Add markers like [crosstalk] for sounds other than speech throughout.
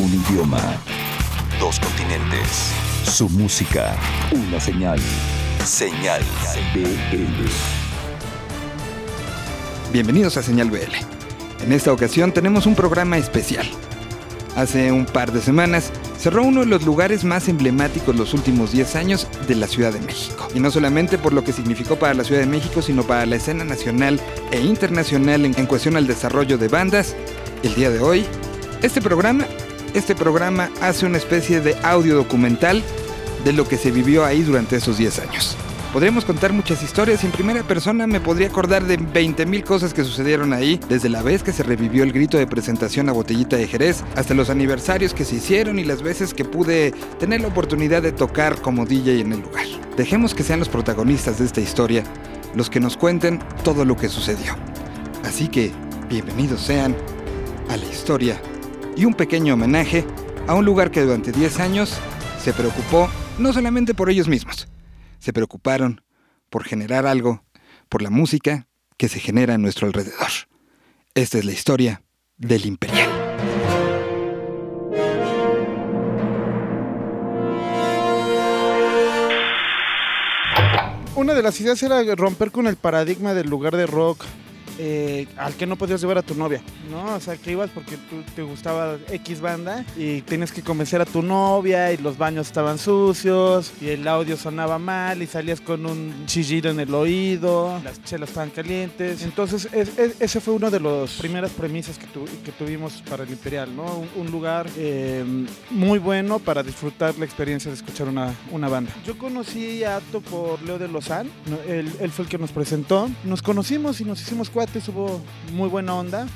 Un idioma. Dos continentes. Su música. Una señal. Señal BL. Bienvenidos a Señal BL. En esta ocasión tenemos un programa especial. Hace un par de semanas cerró uno de los lugares más emblemáticos los últimos 10 años de la Ciudad de México. Y no solamente por lo que significó para la Ciudad de México, sino para la escena nacional e internacional en, cuestión al desarrollo de bandas. El día de hoy, este programa, este programa hace una especie de audio documental de lo que se vivió ahí durante esos 10 años. Podríamos contar muchas historias y en primera persona me podría acordar de 20.000 cosas que sucedieron ahí, desde la vez que se revivió el grito de presentación a Botellita de Jerez, hasta los aniversarios que se hicieron y las veces que pude tener la oportunidad de tocar como DJ en el lugar. Dejemos que sean los protagonistas de esta historia los que nos cuenten todo lo que sucedió. Así que, bienvenidos sean a la historia y un pequeño homenaje a un lugar que durante 10 años se preocupó no solamente por ellos mismos, se preocuparon por generar algo, por la música que se genera a nuestro alrededor. Esta es la historia del Imperial. Una de las ideas era romper con el paradigma del lugar de rock eh, al que no podías llevar a tu novia, ¿no? O sea, que ibas porque tú te gustaba X banda y tienes que convencer a tu novia y los baños estaban sucios y el audio sonaba mal y salías con un chillido en el oído, las chelas estaban calientes. Entonces, es, es, ese fue uno de las primeras premisas que, tu, que tuvimos para el Imperial, ¿no? Un, lugar eh, muy bueno para disfrutar la experiencia de escuchar una, una banda. Yo conocí a Ato por Leo de Lozán, él fue el que nos presentó. Nos conocimos y nos hicimos cuatro hubo muy buena onda.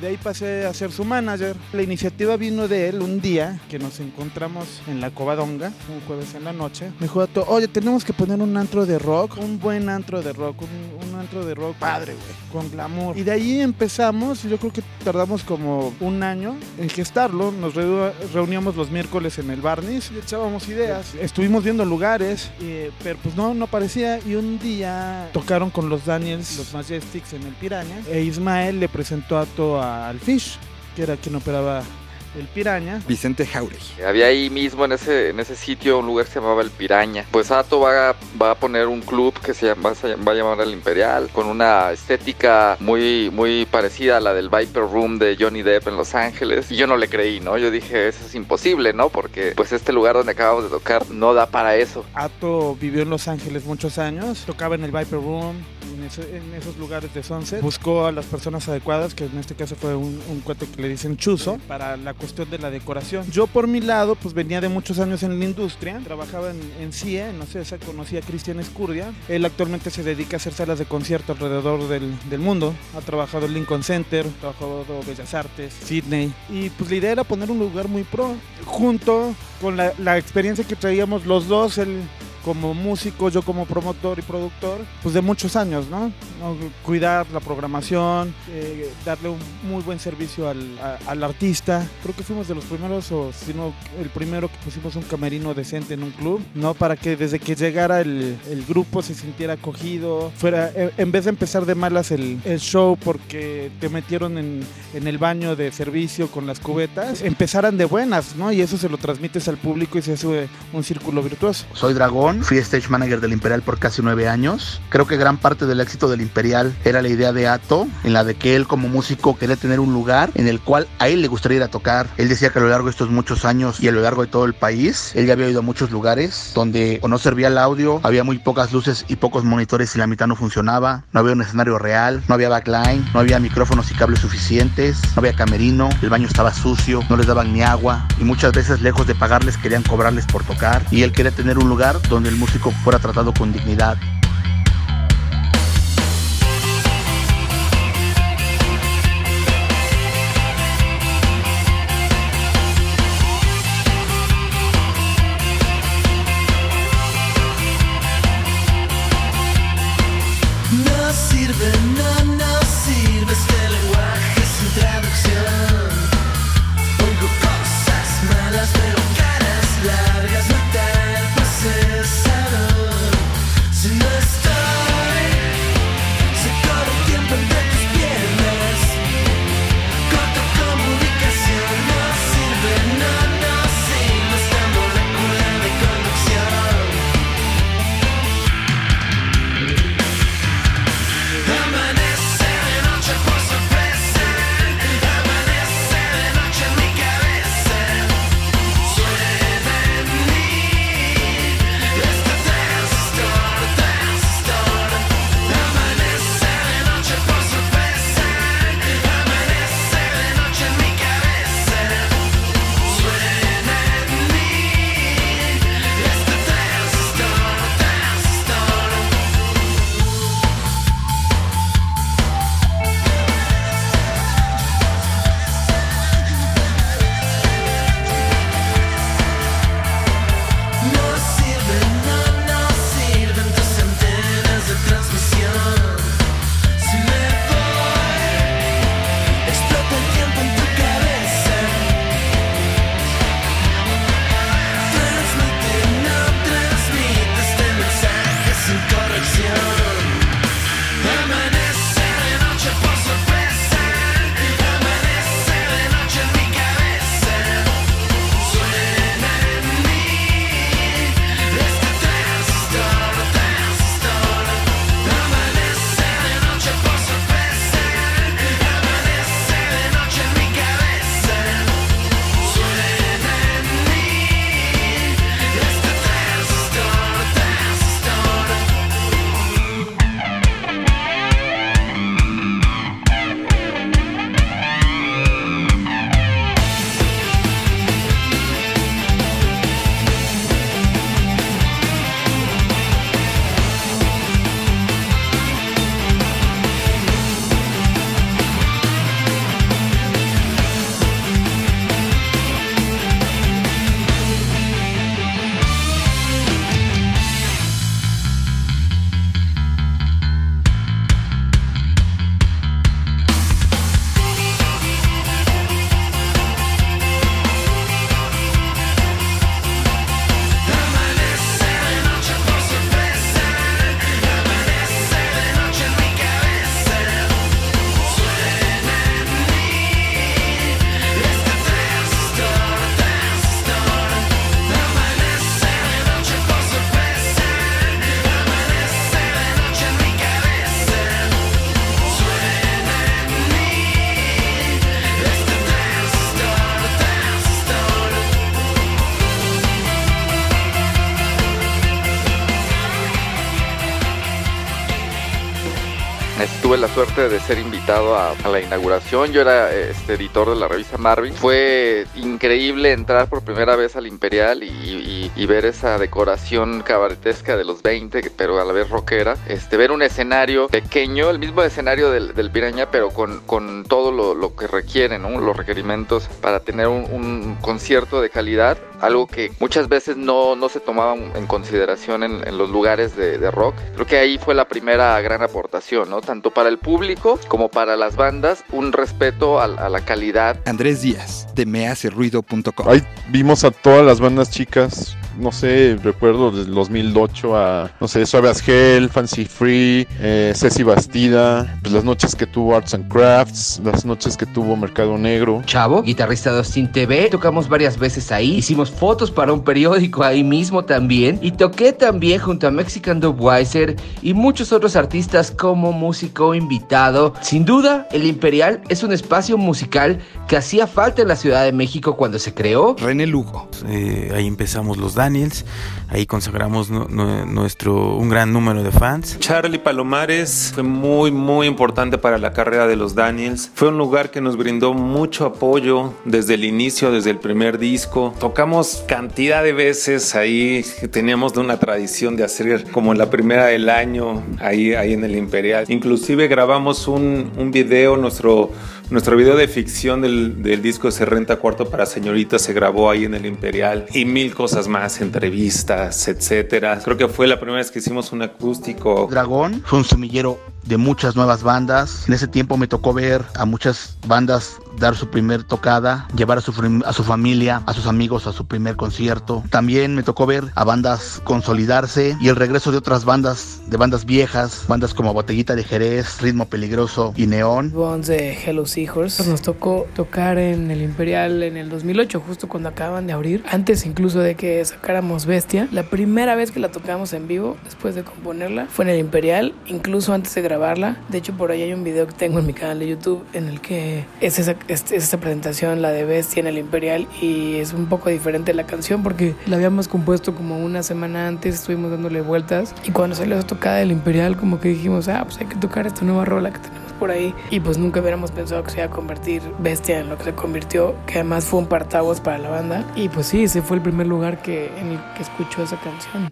De ahí pasé a ser su manager. La iniciativa vino de él un día que nos encontramos en la Covadonga, un jueves en la noche. Me dijo, oye, tenemos que poner un antro de rock, un buen antro de rock, un, un antro de rock padre, güey, con glamour. Y de ahí empezamos, yo creo que tardamos como un año en gestarlo. Nos re reuníamos los miércoles en el Barnis y echábamos ideas. Estuvimos viendo lugares, pero pues no, no parecía. Y un día tocaron con los Daniels, los Majestics en el Piraña. E Ismael le presentó a todo al Fish, que era quien operaba el Piraña. Vicente Jauregui. Había ahí mismo en ese, en ese sitio un lugar que se llamaba el Piraña. Pues Ato va a, va a poner un club que se llama, va a llamar el Imperial, con una estética muy, muy parecida a la del Viper Room de Johnny Depp en Los Ángeles. Y yo no le creí, ¿no? Yo dije, eso es imposible, ¿no? Porque pues este lugar donde acabamos de tocar no da para eso. Ato vivió en Los Ángeles muchos años, tocaba en el Viper Room, en, eso, en, esos lugares de Sunset. Buscó a las personas adecuadas, que en este caso fue un, un cuate que le dicen Chuzo, para la cuestión de la decoración. Yo por mi lado, pues venía de muchos años en la industria, trabajaba en, CIE, no sé, se conocía a Cristian Escurdia. Él actualmente se dedica a hacer salas de concierto alrededor del, del mundo. Ha trabajado en Lincoln Center, ha trabajado en Bellas Artes, Sydney. Y pues la idea era poner un lugar muy pro, junto con la, la experiencia que traíamos los dos, el como músico, yo como promotor y productor, pues de muchos años, ¿no? Cuidar la programación, eh, darle un muy buen servicio al, a, al, artista. Creo que fuimos de los primeros, o si no, el primero que pusimos un camerino decente en un club, ¿no? Para que desde que llegara el, el grupo se sintiera acogido, fuera, eh, en vez de empezar de malas el, el show porque te metieron en, en, el baño de servicio con las cubetas, empezaran de buenas, ¿no? Y eso se lo transmites al público y se hace un círculo virtuoso. Soy Dragón fui stage manager del Imperial por casi nueve años. Creo que gran parte del éxito del Imperial era la idea de Ato, en la de que él como músico quería tener un lugar en el cual a él le gustaría ir a tocar. Él decía que a lo largo de estos muchos años y a lo largo de todo el país, él ya había ido a muchos lugares donde o no servía el audio, había muy pocas luces y pocos monitores y la mitad no funcionaba, no había un escenario real, no había backline, no había micrófonos y cables suficientes, no había camerino, el baño estaba sucio, no les daban ni agua y muchas veces lejos de querían cobrarles por tocar y él quería tener un lugar donde el músico fuera tratado con dignidad. Tuve la suerte de ser invitado a, a la inauguración. Yo era este, editor de la revista Marvin. Fue increíble entrar por primera vez al Imperial y, y- y ver esa decoración cabaretesca de los 20, pero a la vez rockera. Este, ver un escenario pequeño, el mismo escenario del, del Piraña, pero con, con todo lo, lo que requiere, ¿no? los requerimientos para tener un, un concierto de calidad. Algo que muchas veces no, no se tomaba en consideración en, en los lugares de, de rock. Creo que ahí fue la primera gran aportación, ¿no? Tanto para el público como para las bandas, un respeto a, a la calidad Andrés Díaz, de mehaceruido.com. Ahí vimos a todas las bandas chicas. No sé, recuerdo desde el 2008 a, no sé, Suave as Hell, Fancy Free, eh, Ceci Bastida, pues las noches que tuvo Arts and Crafts, las noches que tuvo Mercado Negro. Chavo, guitarrista de Austin TV. Tocamos varias veces ahí. Hicimos fotos para un periódico ahí mismo también. Y toqué también junto a Mexican Dubweiser y muchos otros artistas como invitado. Sin duda, el Imperial es un espacio musical que hacía falta en la Ciudad de México cuando se creó. René Lugo, Eh, ahí empezamos los Daniels, ahí consagramos nu- nu- nuestro un gran número de fans. Charlie Palomares fue muy muy importante para la carrera de los Daniels. Fue un lugar que nos brindó mucho apoyo desde el inicio, desde el primer disco. Tocamos cantidad de veces ahí, teníamos de una tradición de hacer como la primera del año ahí, ahí en el Imperial. Inclusive grabamos un, un video, nuestro, nuestro video de ficción del, del disco Se Renta Cuarto para Señoritas se grabó ahí en el Imperial y mil cosas más, entrevistas, etcétera. Creo que fue la primera vez que hicimos un acústico Dragón fue un semillero de muchas nuevas bandas. En ese tiempo me tocó ver a muchas bandas dar su primer tocada, llevar a su, familia, a sus amigos a su primer concierto. También me tocó ver a bandas consolidarse y el regreso de otras bandas, de bandas viejas, bandas como Botellita de Jerez, Ritmo Peligroso y Neón. Bones de Hello Seahorse. Nos tocó tocar en el Imperial en el 2008, justo cuando acaban de abrir. Antes incluso de que sacáramos Bestia. La primera vez que la tocamos en vivo, después de componerla, fue en el Imperial, incluso antes de grabarla. De hecho, por ahí hay un video que tengo en mi canal de YouTube en el que es esa, es, es esa presentación, la de Bestia en el Imperial, y es un poco diferente la canción porque la habíamos compuesto como una semana antes, estuvimos dándole vueltas. Y cuando salió esa tocada del Imperial, como que dijimos, ah, pues hay que tocar esta nueva rola que tenemos por ahí y pues nunca hubiéramos pensado que se iba a convertir Bestia en lo que se convirtió, que además fue un partaguas para la banda y pues sí, ese fue el primer lugar que en el que escuchó esa canción.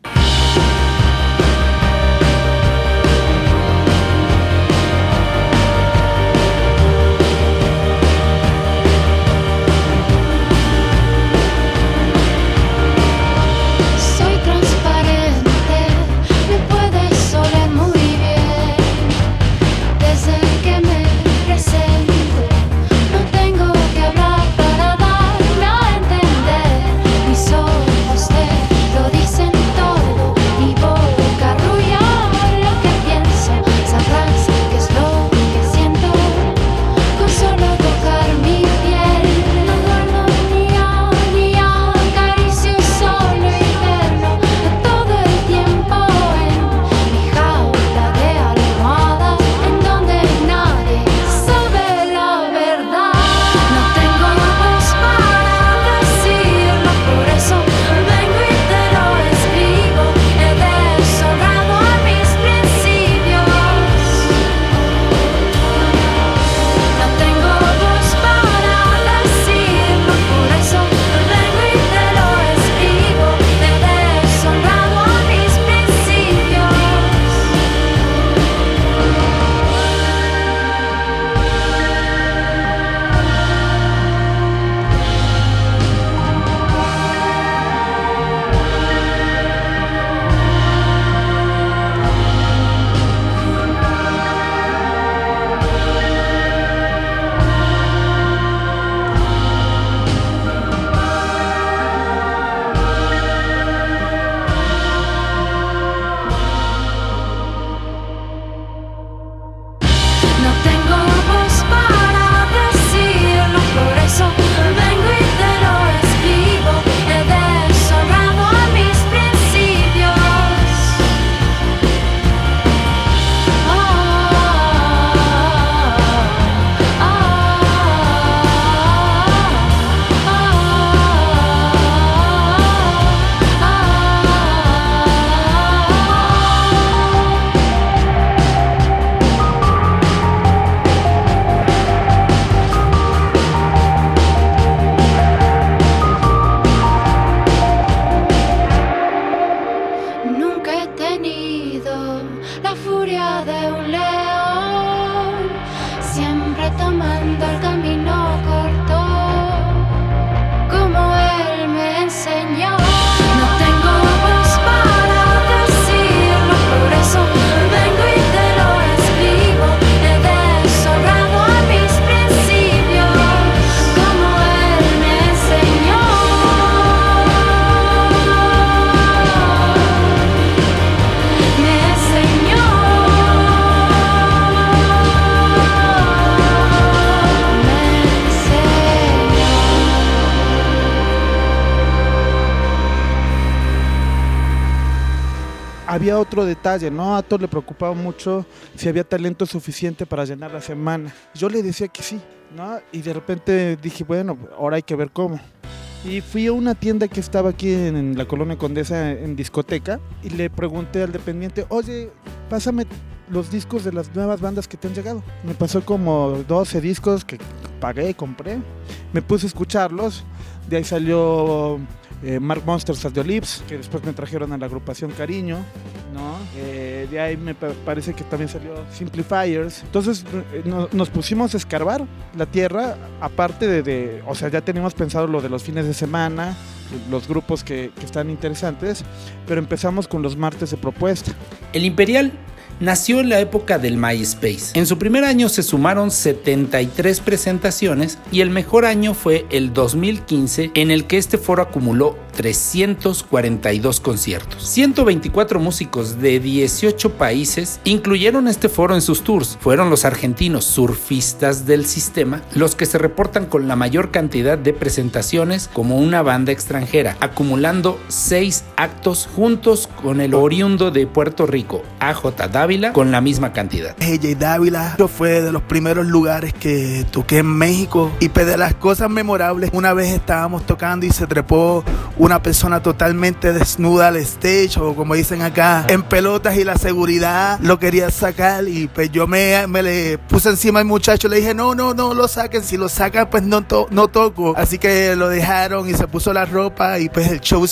Había otro detalle, ¿no? A Ato le preocupaba mucho si había talento suficiente para llenar la semana. Yo le decía que sí, ¿no? Y de repente dije, bueno, ahora hay que ver cómo. Y fui a una tienda que estaba aquí en, la colonia Condesa, en discoteca, y le pregunté al dependiente, oye, pásame los discos de las nuevas bandas que te han llegado. Me pasó como 12 discos que pagué compré. Me puse a escucharlos. De ahí salió eh, Mark Monsters of the Lips, que después me trajeron a la agrupación Cariño. ¿no? Eh, de ahí me pa- parece que también salió Simplifiers. Entonces eh, no- nos pusimos a escarbar la tierra, aparte de, de- o sea, ya teníamos pensado lo de los fines de semana, los grupos que están interesantes, pero empezamos con los martes de propuesta. El Imperial nació en la época del MySpace. En su primer año se sumaron 73 presentaciones y el mejor año fue el 2015 en el que este foro acumuló 342 conciertos. 124 músicos de 18 países incluyeron este foro en sus tours. Fueron los argentinos surfistas del sistema los que se reportan con la mayor cantidad de presentaciones como una banda extranjera, acumulando 6 actos juntos con el oriundo de Puerto Rico, AJ Dávila, con la misma cantidad. AJ Dávila fue de los primeros lugares que toqué en México. Y pues, de las cosas memorables una vez estábamos tocando y se trepó una persona totalmente desnuda al stage como dicen acá en pelotas y la seguridad lo quería sacar. Y pues yo me, me le puse encima al muchacho le dije no no no lo saquen si lo sacan pues no, to- no toco. Así que lo dejaron y se puso la ropa y pues el show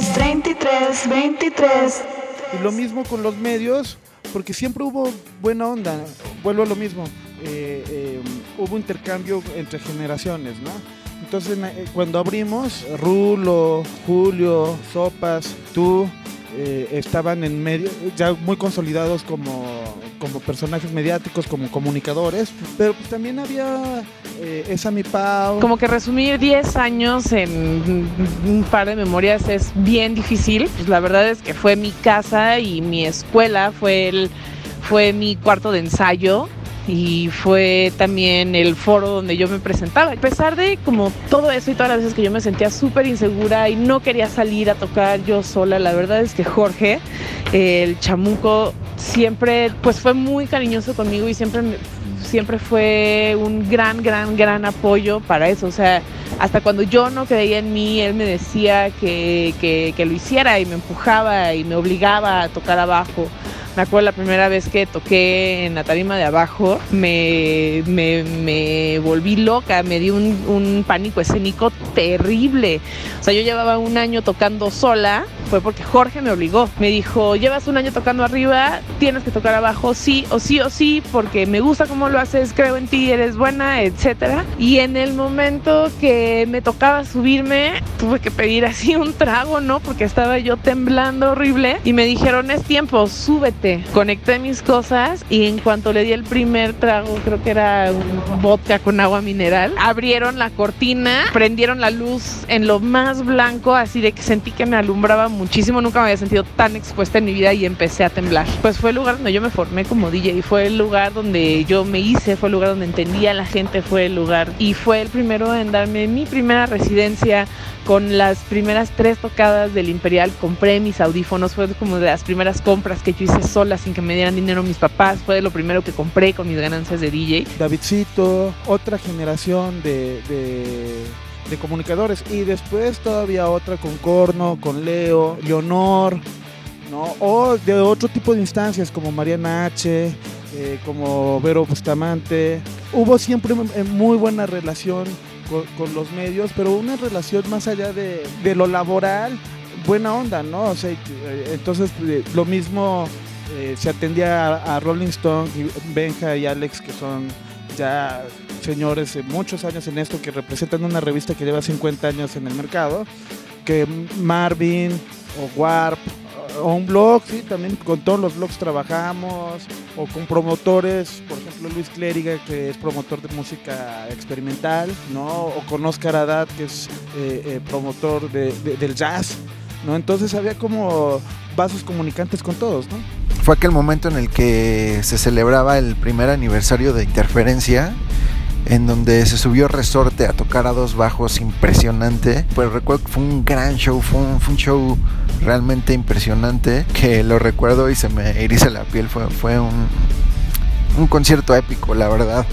23, 33, 23. Y lo mismo con los medios, porque siempre hubo buena onda, vuelvo a lo mismo, eh, eh, hubo intercambio entre generaciones, ¿no? Entonces eh, cuando abrimos, Rulo, Julio, Sopas, tú, eh, estaban en medio, ya muy consolidados como, como personajes mediáticos, como comunicadores, pero pues también había eh, esa mi Pau. Como que resumir 10 años en un par de memorias es bien difícil. Pues la verdad es que fue mi casa y mi escuela, fue, el, fue mi cuarto de ensayo y fue también el foro donde yo me presentaba. A pesar de como todo eso y todas las veces que yo me sentía súper insegura y no quería salir a tocar yo sola, la verdad es que Jorge, el chamuco, siempre pues fue muy cariñoso conmigo y siempre siempre fue un gran, gran, gran apoyo para eso. O sea, hasta cuando yo no creía en mí, él me decía que, que lo hiciera y me empujaba y me obligaba a tocar abajo. Me acuerdo la primera vez que toqué en la tarima de abajo, me, me, me volví loca, me dio un, un pánico escénico terrible. O sea, yo llevaba un año tocando sola, fue porque Jorge me obligó. Me dijo, llevas un año tocando arriba, tienes que tocar abajo, sí o sí o sí, porque me gusta cómo lo haces, creo en ti, eres buena, etcétera. Y en el momento que me tocaba subirme, tuve que pedir así [laughs] un trago, ¿no? Porque estaba yo temblando horrible y me dijeron, es tiempo, súbete. Conecté mis cosas y en cuanto le di el primer trago, creo que era un vodka con agua mineral, abrieron la cortina, prendieron la luz en lo más blanco, así de que sentí que me alumbraba muchísimo, nunca me había sentido tan expuesta en mi vida y empecé a temblar. Pues fue el lugar donde yo me formé como DJ, fue el lugar donde yo me hice, fue el lugar donde entendía a la gente, fue el lugar y fue el primero en darme mi primera residencia con las primeras tres tocadas del Imperial compré mis audífonos, fue como de las primeras compras que yo hice sola sin que me dieran dinero mis papás, fue lo primero que compré con mis ganancias de DJ. Davidcito, otra generación de- de comunicadores y después todavía otra con Corno, con Leo, Leonor, ¿no? o de otro tipo de instancias como Mariana H., eh, como Vero Bustamante. Hubo siempre eh, muy buena relación con, los medios, pero una relación más allá de, de lo laboral, buena onda, ¿no? O sea, eh, entonces lo mismo se atendía a, a Rolling Stone, y Benja y Alex, que son ya señores de muchos años en esto, que representan una revista que lleva 50 años en el mercado, que Marvin o Warp o un blog, sí, también con todos los blogs trabajamos, o con promotores, por ejemplo Luis Clériga, que es promotor de música experimental, ¿no? O con Oscar Haddad, que es eh, eh, promotor de- de- del jazz, ¿no? Entonces había como vasos comunicantes con todos, ¿no? Fue aquel momento en el que se celebraba el primer aniversario de Interferencia, en donde se subió Resorte a tocar a dos bajos impresionante. Pues recuerdo que fue un gran show, fue un, show realmente impresionante, que lo recuerdo y se me eriza la piel, fue, fue un, un concierto épico, la verdad.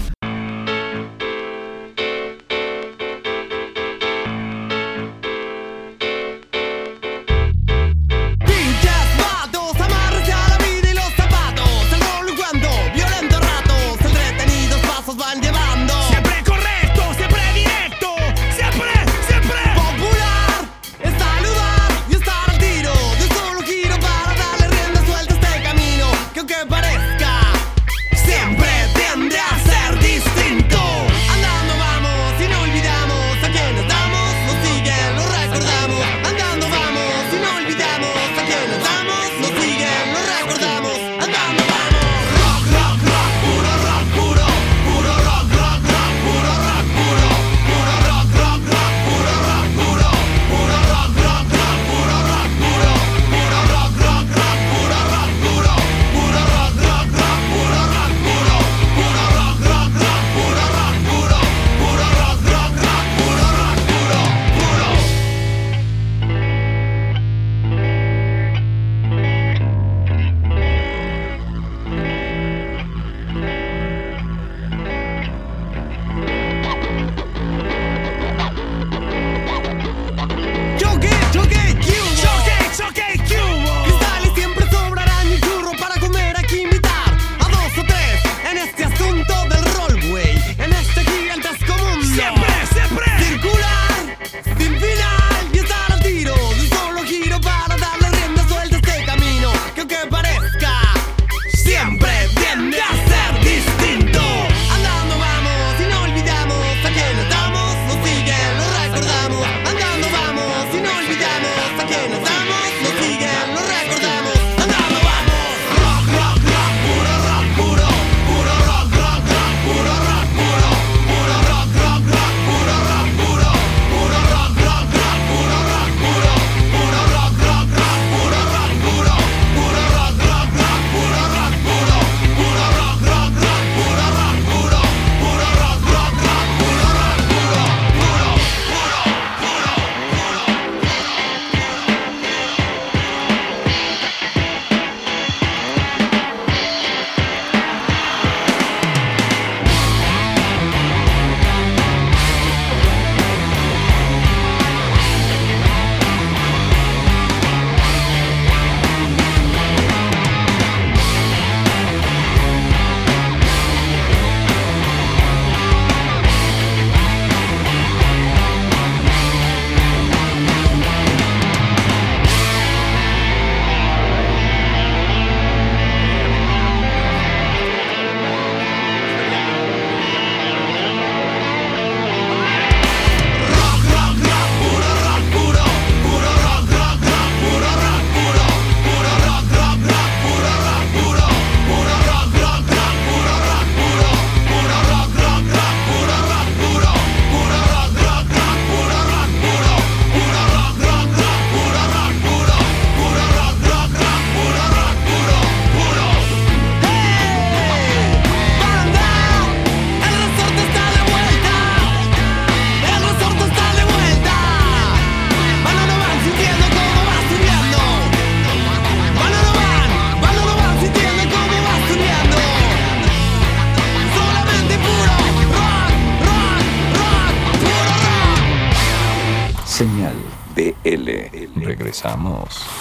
Regresamos.